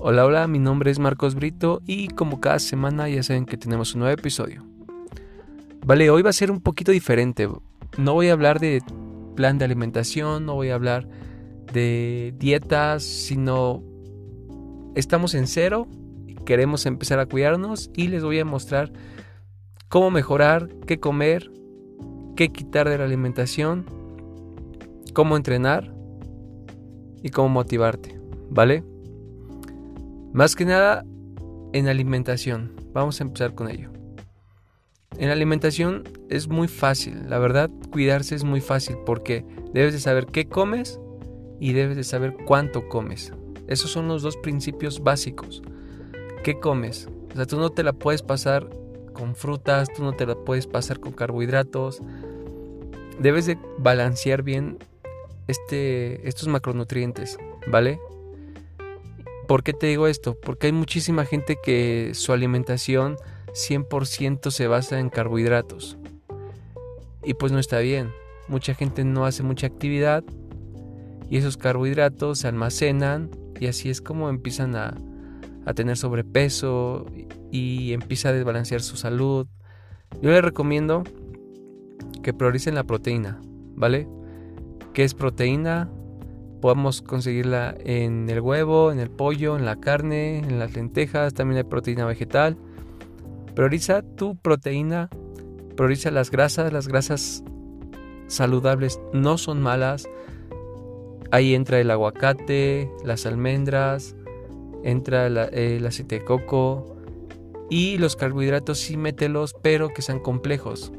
Hola, hola, mi nombre es Marcos Brito y como cada semana ya saben que tenemos un nuevo episodio. Vale, hoy va a ser un poquito diferente. No voy a hablar de plan de alimentación, no voy a hablar de dietas, sino estamos en cero, queremos empezar a cuidarnos y les voy a mostrar cómo mejorar, qué comer, qué quitar de la alimentación, cómo entrenar y cómo motivarte, ¿vale? Más que nada en alimentación. Vamos a empezar con ello. En alimentación es muy fácil, la verdad, cuidarse es muy fácil porque debes de saber qué comes y debes de saber cuánto comes. Esos son los dos principios básicos. ¿Qué comes? O sea, tú no te la puedes pasar con frutas, tú no te la puedes pasar con carbohidratos. Debes de balancear bien este, estos macronutrientes, ¿vale? ¿Por qué te digo esto? Porque hay muchísima gente que su alimentación 100% se basa en carbohidratos. Y pues no está bien. Mucha gente no hace mucha actividad y esos carbohidratos se almacenan y así es como empiezan a, a tener sobrepeso y empieza a desbalancear su salud. Yo les recomiendo que prioricen la proteína, ¿vale? ¿Qué es proteína? Podemos conseguirla en el huevo, en el pollo, en la carne, en las lentejas, también hay proteína vegetal. Prioriza tu proteína, prioriza las grasas, las grasas saludables no son malas. Ahí entra el aguacate, las almendras, entra el aceite de coco y los carbohidratos sí mételos, pero que sean complejos.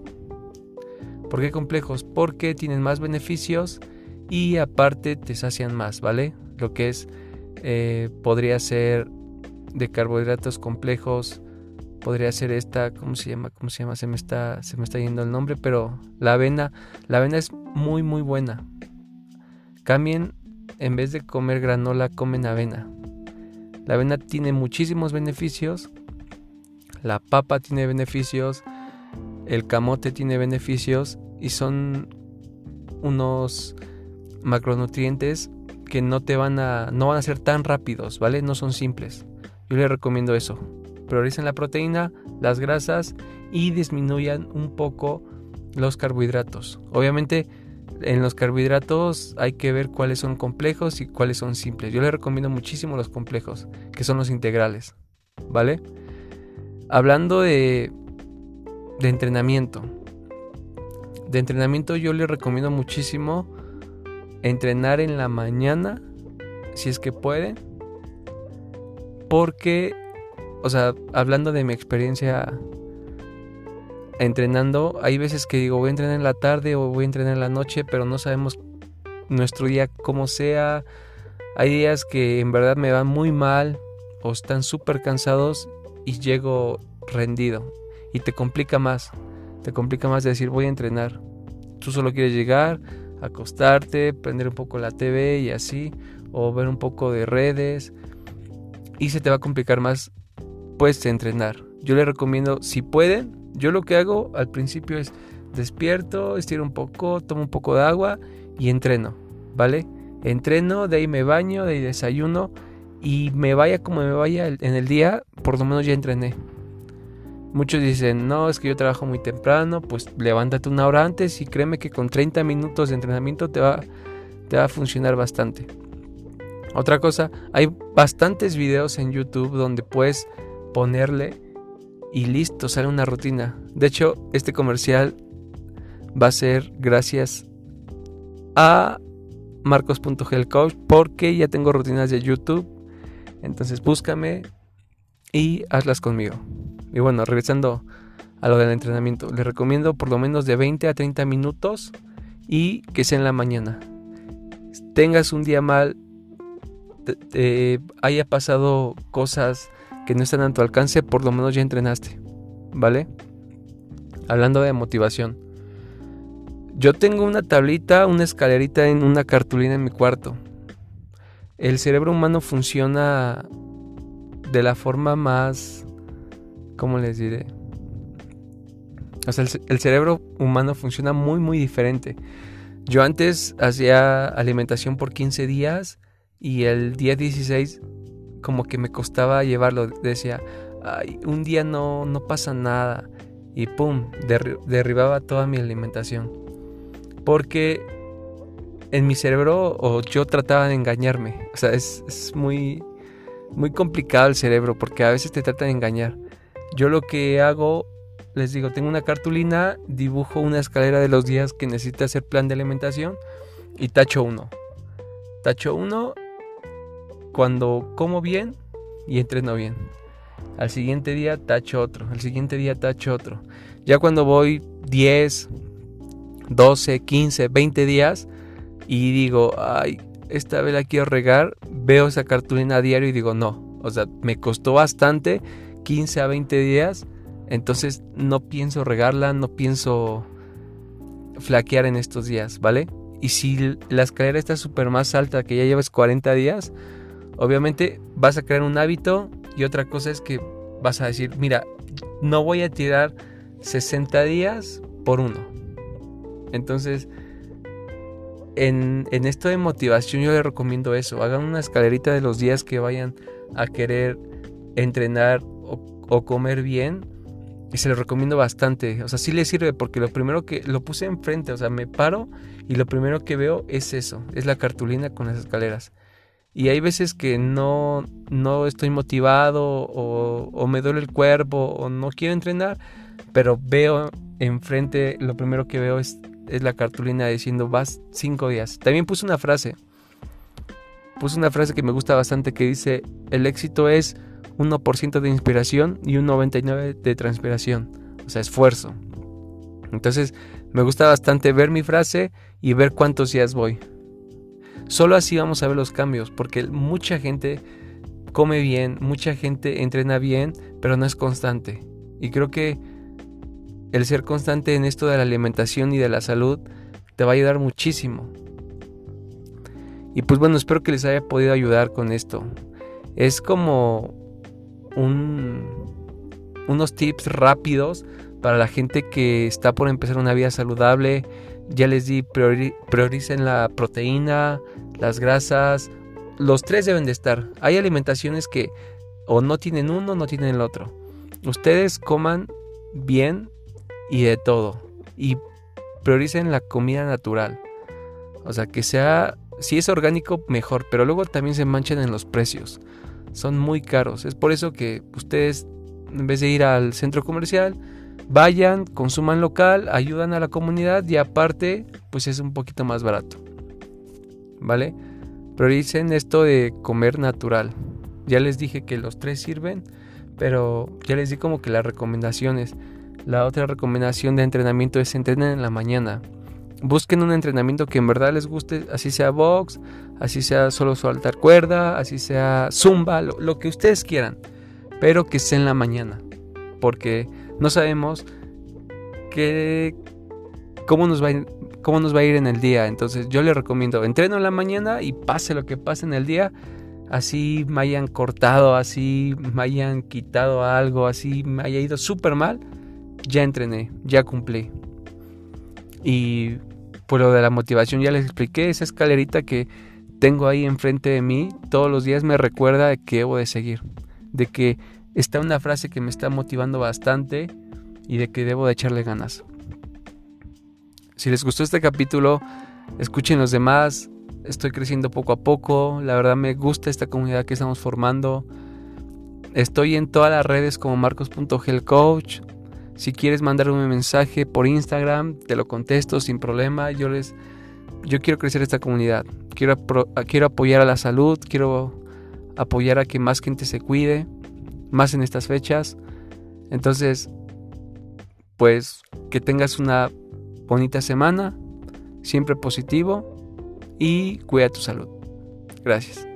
¿Por qué complejos? Porque tienen más beneficios y aparte te sacian más, ¿vale? Lo que es, eh, podría ser de carbohidratos complejos, podría ser esta, ¿cómo se llama? ¿Cómo se llama? Se me está, se me está yendo el nombre, pero la avena, la avena es muy, muy buena. Cambien, en vez de comer granola, comen avena. La avena tiene muchísimos beneficios, la papa tiene beneficios, el camote tiene beneficios y son unos macronutrientes que no te van a no van a ser tan rápidos, ¿vale? No son simples. Yo les recomiendo eso. Prioricen la proteína, las grasas y disminuyan un poco los carbohidratos. Obviamente en los carbohidratos hay que ver cuáles son complejos y cuáles son simples. Yo les recomiendo muchísimo los complejos, que son los integrales, ¿vale? Hablando de de entrenamiento. De entrenamiento yo les recomiendo muchísimo entrenar en la mañana, si es que pueden. Porque, o sea, hablando de mi experiencia entrenando, hay veces que digo voy a entrenar en la tarde o voy a entrenar en la noche, pero no sabemos nuestro día cómo sea. Hay días que en verdad me van muy mal o están súper cansados y llego rendido y te complica más. Te complica más decir voy a entrenar. Tú solo quieres llegar, acostarte, prender un poco la TV y así, o ver un poco de redes. Y se te va a complicar más, pues, entrenar. Yo le recomiendo, si pueden, yo lo que hago al principio es despierto, estiro un poco, tomo un poco de agua y entreno, ¿vale? Entreno, de ahí me baño, de ahí desayuno y me vaya como me vaya en el día, por lo menos ya entrené. Muchos dicen, no, es que yo trabajo muy temprano, pues levántate una hora antes y créeme que con 30 minutos de entrenamiento te va, te va a funcionar bastante. Otra cosa, hay bastantes videos en YouTube donde puedes ponerle y listo, sale una rutina. De hecho, este comercial va a ser gracias a marcos.gelcoach porque ya tengo rutinas de YouTube. Entonces búscame y hazlas conmigo. Y bueno, regresando a lo del entrenamiento, les recomiendo por lo menos de 20 a 30 minutos y que sea en la mañana. Tengas un día mal, haya pasado cosas que no están a tu alcance, por lo menos ya entrenaste, ¿vale? Hablando de motivación. Yo tengo una tablita, una escalerita en una cartulina en mi cuarto. El cerebro humano funciona de la forma más ¿cómo les diré? O sea, el, cerebro humano funciona muy, muy diferente. Yo antes hacía alimentación por 15 días y el día 16 como que me costaba llevarlo. Decía, Ay, un día no, no pasa nada. Y pum, derribaba toda mi alimentación. Porque en mi cerebro o yo trataba de engañarme. O sea, es, muy, muy complicado el cerebro porque a veces te trata de engañar. Yo lo que hago, les digo, tengo una cartulina, dibujo una escalera de los días que necesita hacer plan de alimentación y tacho uno. Tacho uno cuando como bien y entreno bien. Al siguiente día tacho otro, al siguiente día tacho otro. Ya cuando voy 10, 12, 15, 20 días y digo, ay, esta vez la quiero regar, veo esa cartulina a diario y digo, no, o sea, me costó bastante, 15 a 20 días, entonces no pienso regarla, no pienso flaquear en estos días, ¿vale? Y si la escalera está súper más alta, que ya llevas 40 días, obviamente vas a crear un hábito y otra cosa es que vas a decir, mira, no voy a tirar 60 días por uno. Entonces, en, esto de motivación yo le recomiendo eso. Hagan una escalerita de los días que vayan a querer entrenar o, comer bien. Y se lo recomiendo bastante. O sea, sí le sirve porque lo primero que lo puse enfrente, o sea, me paro y lo primero que veo es eso, es la cartulina con las escaleras. Y hay veces que no, no estoy motivado o, o me duele el cuerpo o no quiero entrenar, pero veo enfrente, lo primero que veo es es la cartulina diciendo vas cinco días. También puse una frase. Puse una frase que me gusta bastante que dice, el éxito es 1% de inspiración y un 99% de transpiración. O sea, esfuerzo. Entonces, me gusta bastante ver mi frase y ver cuántos días voy. Solo así vamos a ver los cambios, porque mucha gente come bien, mucha gente entrena bien, pero no es constante. Y creo que el ser constante en esto de la alimentación y de la salud te va a ayudar muchísimo. Y pues bueno, espero que les haya podido ayudar con esto. Es como un, unos tips rápidos para la gente que está por empezar una vida saludable. Ya les di, prioricen la proteína, las grasas. Los tres deben de estar. Hay alimentaciones que o no tienen uno o no tienen el otro. Ustedes coman bien y de todo. Y prioricen la comida natural. O sea, que sea, si es orgánico, mejor, pero luego también se manchan en los precios. Son muy caros. Es por eso que ustedes, en vez de ir al centro comercial, vayan, consuman local, ayudan a la comunidad y aparte, pues es un poquito más barato. ¿Vale? Prioricen esto de comer natural. Ya les dije que los tres sirven, pero ya les di como que las recomendaciones. La otra recomendación de entrenamiento es entrenen en la mañana. Busquen un entrenamiento que en verdad les guste, así sea box, así sea solo saltar cuerda, así sea zumba, lo, que ustedes quieran, pero que sea en la mañana, porque no sabemos qué, cómo, nos va cómo nos va a ir en el día. Entonces yo les recomiendo, entreno en la mañana y pase lo que pase en el día, así me hayan cortado, así me hayan quitado algo, así me haya ido súper mal ya entrené, ya cumplí. Y por lo de la motivación ya les expliqué, esa escalerita que tengo ahí enfrente de mí todos los días me recuerda de que debo de seguir, de que está una frase que me está motivando bastante y de que debo de echarle ganas. Si les gustó este capítulo, escuchen los demás. Estoy creciendo poco a poco. La verdad me gusta esta comunidad que estamos formando. Estoy en todas las redes como marcos.gelcoach. Si quieres mandarme un mensaje por Instagram, te lo contesto sin problema. Yo les yo quiero crecer esta comunidad. Quiero, quiero apoyar a la salud, quiero apoyar a que más gente se cuide, más en estas fechas. Entonces, pues que tengas una bonita semana, siempre positivo y cuida tu salud. Gracias.